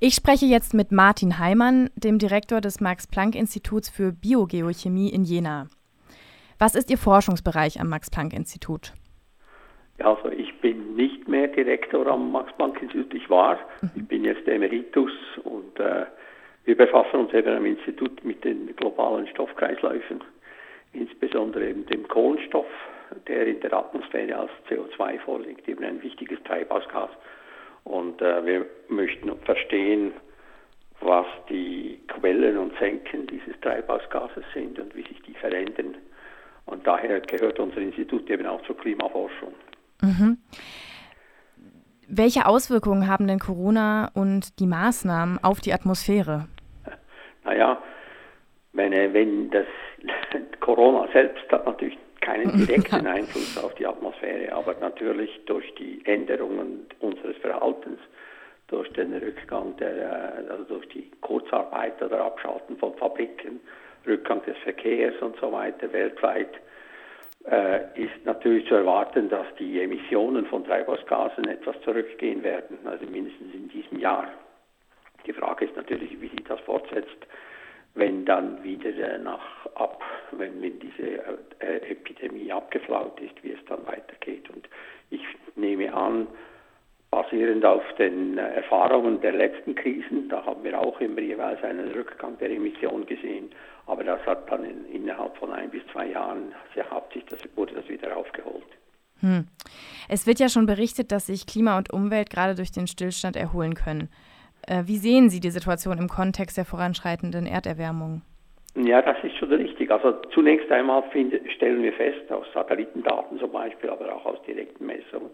Ich spreche jetzt mit Martin Heimann, dem Direktor des Max-Planck-Instituts für Biogeochemie in Jena. Was ist Ihr Forschungsbereich am Max-Planck-Institut? Ja, also ich bin nicht mehr Direktor am Max-Planck-Institut, ich war. Mhm. Ich bin jetzt Emeritus und äh, wir befassen uns eben am Institut mit den globalen Stoffkreisläufen, insbesondere eben dem Kohlenstoff, der in der Atmosphäre als CO2 vorliegt, eben ein wichtiges Treibhausgas. Und äh, wir möchten verstehen, was die Quellen und Senken dieses Treibhausgases sind und wie sich die verändern. Und daher gehört unser Institut eben auch zur Klimaforschung. Mhm. Welche Auswirkungen haben denn Corona und die Maßnahmen auf die Atmosphäre? Naja, wenn, wenn das Corona selbst hat natürlich keinen direkten Einfluss auf die Atmosphäre, aber natürlich durch die Änderungen unseres Verhaltens, durch den Rückgang der, äh, also durch die Kurzarbeit oder Abschalten von Fabriken, Rückgang des Verkehrs und so weiter weltweit, äh, ist natürlich zu erwarten, dass die Emissionen von Treibhausgasen etwas zurückgehen werden, also mindestens in diesem Jahr. Die Frage ist natürlich, wie sich das fortsetzt wenn dann wieder nach ab, wenn, wenn diese äh, Epidemie abgeflaut ist, wie es dann weitergeht. Und ich nehme an, basierend auf den äh, Erfahrungen der letzten Krisen, da haben wir auch immer jeweils einen Rückgang der Emissionen gesehen, aber das hat dann in, innerhalb von ein bis zwei Jahren, sehr hat sich das, wurde das wieder aufgeholt. Hm. Es wird ja schon berichtet, dass sich Klima und Umwelt gerade durch den Stillstand erholen können. Äh, wie sehen Sie die Situation im Kontext der voranschreitenden Erderwärmung? Ja, das ist schon richtig. Also zunächst einmal find, stellen wir fest, aus Satellitendaten zum Beispiel, aber auch aus direkten Messungen,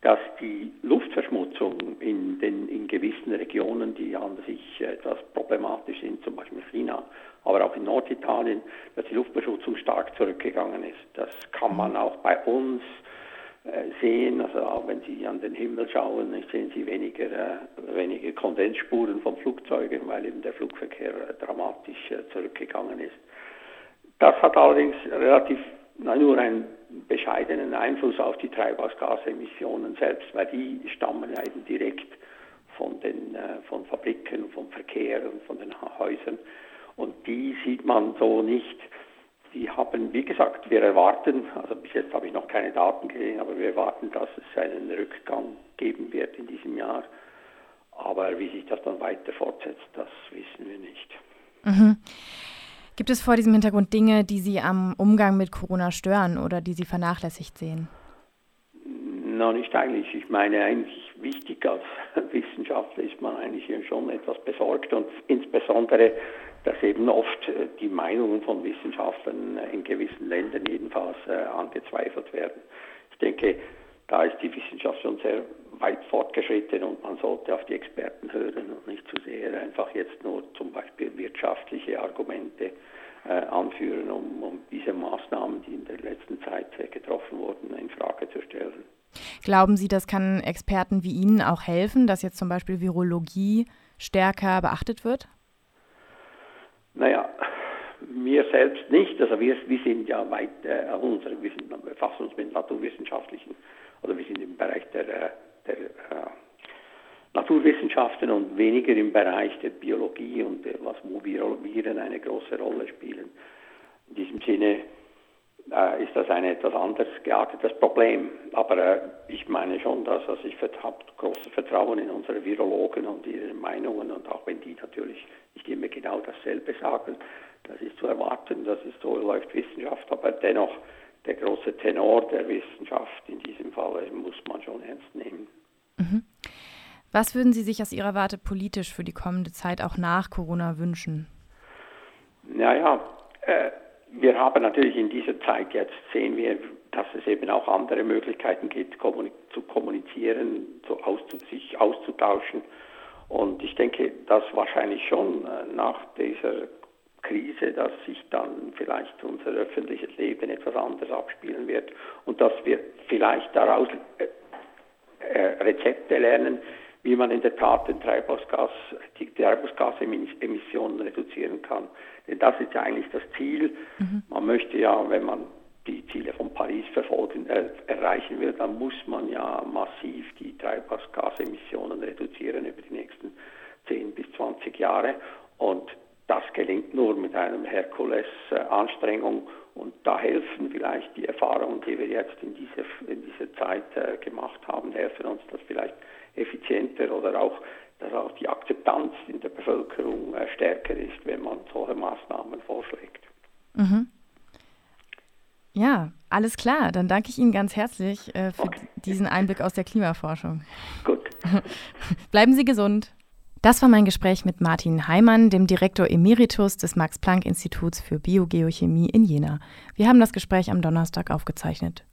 dass die Luftverschmutzung in, den, in gewissen Regionen, die an sich etwas problematisch sind, zum Beispiel China, aber auch in Norditalien, dass die Luftverschmutzung stark zurückgegangen ist. Das kann man auch bei uns äh, sehen, also auch wenn Sie an den Himmel schauen, sehen Sie weniger, äh, weniger Kondensspuren von Flugzeugen, weil eben der Flugverkehr äh, dramatisch zurückgegangen ist. Das hat allerdings relativ na, nur einen bescheidenen Einfluss auf die Treibhausgasemissionen selbst, weil die stammen eben direkt von den von Fabriken, vom Verkehr und von den Häusern. Und die sieht man so nicht die haben, wie gesagt, wir erwarten, also bis jetzt habe ich noch keine Daten gesehen, aber wir erwarten, dass es einen Rückgang geben wird in diesem Jahr. Aber wie sich das dann weiter fortsetzt, das wissen wir nicht. Mhm. Gibt es vor diesem Hintergrund Dinge, die Sie am Umgang mit Corona stören oder die Sie vernachlässigt sehen? Na, nicht eigentlich. Ich meine, eigentlich wichtig als Wissenschaftler ist man eigentlich schon etwas besorgt und insbesondere dass eben oft äh, die Meinungen von Wissenschaftlern äh, in gewissen Ländern jedenfalls äh, angezweifelt werden. Ich denke, da ist die Wissenschaft schon sehr weit fortgeschritten und man sollte auf die Experten hören und nicht zu sehr einfach jetzt nur zum Beispiel wirtschaftliche Argumente äh, anführen, um, um diese Maßnahmen, die in der letzten Zeit getroffen wurden, in Frage zu stellen. Glauben Sie, das kann Experten wie Ihnen auch helfen, dass jetzt zum Beispiel Virologie stärker beachtet wird? Naja, wir selbst nicht. Also wir, wir sind ja weit, äh, unsere, wir, sind, befassen uns mit naturwissenschaftlichen, oder wir sind im Bereich der, äh, der äh, Naturwissenschaften und weniger im Bereich der Biologie und der, was wo Viren eine große Rolle spielen. In diesem Sinne äh, ist das ein etwas anders geartetes Problem. Aber äh, ich meine schon, dass also ich habe großes Vertrauen in unsere Virologen und ihre Meinungen und auch wenn die natürlich nicht immer genau dasselbe sagen, das ist zu erwarten, das ist so läuft Wissenschaft, aber dennoch der große Tenor der Wissenschaft in diesem Fall muss man schon ernst nehmen. Mhm. Was würden Sie sich aus Ihrer Warte politisch für die kommende Zeit auch nach Corona wünschen? Naja, äh, wir haben natürlich in dieser Zeit jetzt sehen wir, dass es eben auch andere Möglichkeiten gibt, zu kommunizieren, zu auszu sich auszutauschen. Und ich denke, dass wahrscheinlich schon äh, nach dieser Krise, dass sich dann vielleicht unser öffentliches Leben etwas anders abspielen wird und dass wir vielleicht daraus äh, äh, Rezepte lernen, wie man in der Tat den Treibhausgas, die Treibhausgasemissionen reduzieren kann. Denn das ist ja eigentlich das Ziel. Mhm. Man möchte ja, wenn man die Ziele von Paris verfolgen, äh, erreichen will, dann muss man ja massiv die Treibhausgasemissionen reduzieren über die nächsten 10 Jahre und das gelingt nur mit einer Herkules-Anstrengung und da helfen vielleicht die Erfahrungen, die wir jetzt in dieser, in dieser Zeit äh, gemacht haben, helfen uns das vielleicht effizienter oder auch, dass auch die Akzeptanz in der Bevölkerung äh, stärker ist, wenn man solche Maßnahmen vorschlägt. Mhm. Ja, alles klar. Dann danke ich Ihnen ganz herzlich äh, für okay. diesen Einblick aus der Klimaforschung. Gut. Bleiben Sie gesund. Das war mein Gespräch mit Martin Heimann, dem Direktor Emeritus des Max-Planck-Instituts für Biogeochemie in Jena. Wir haben das Gespräch am Donnerstag aufgezeichnet.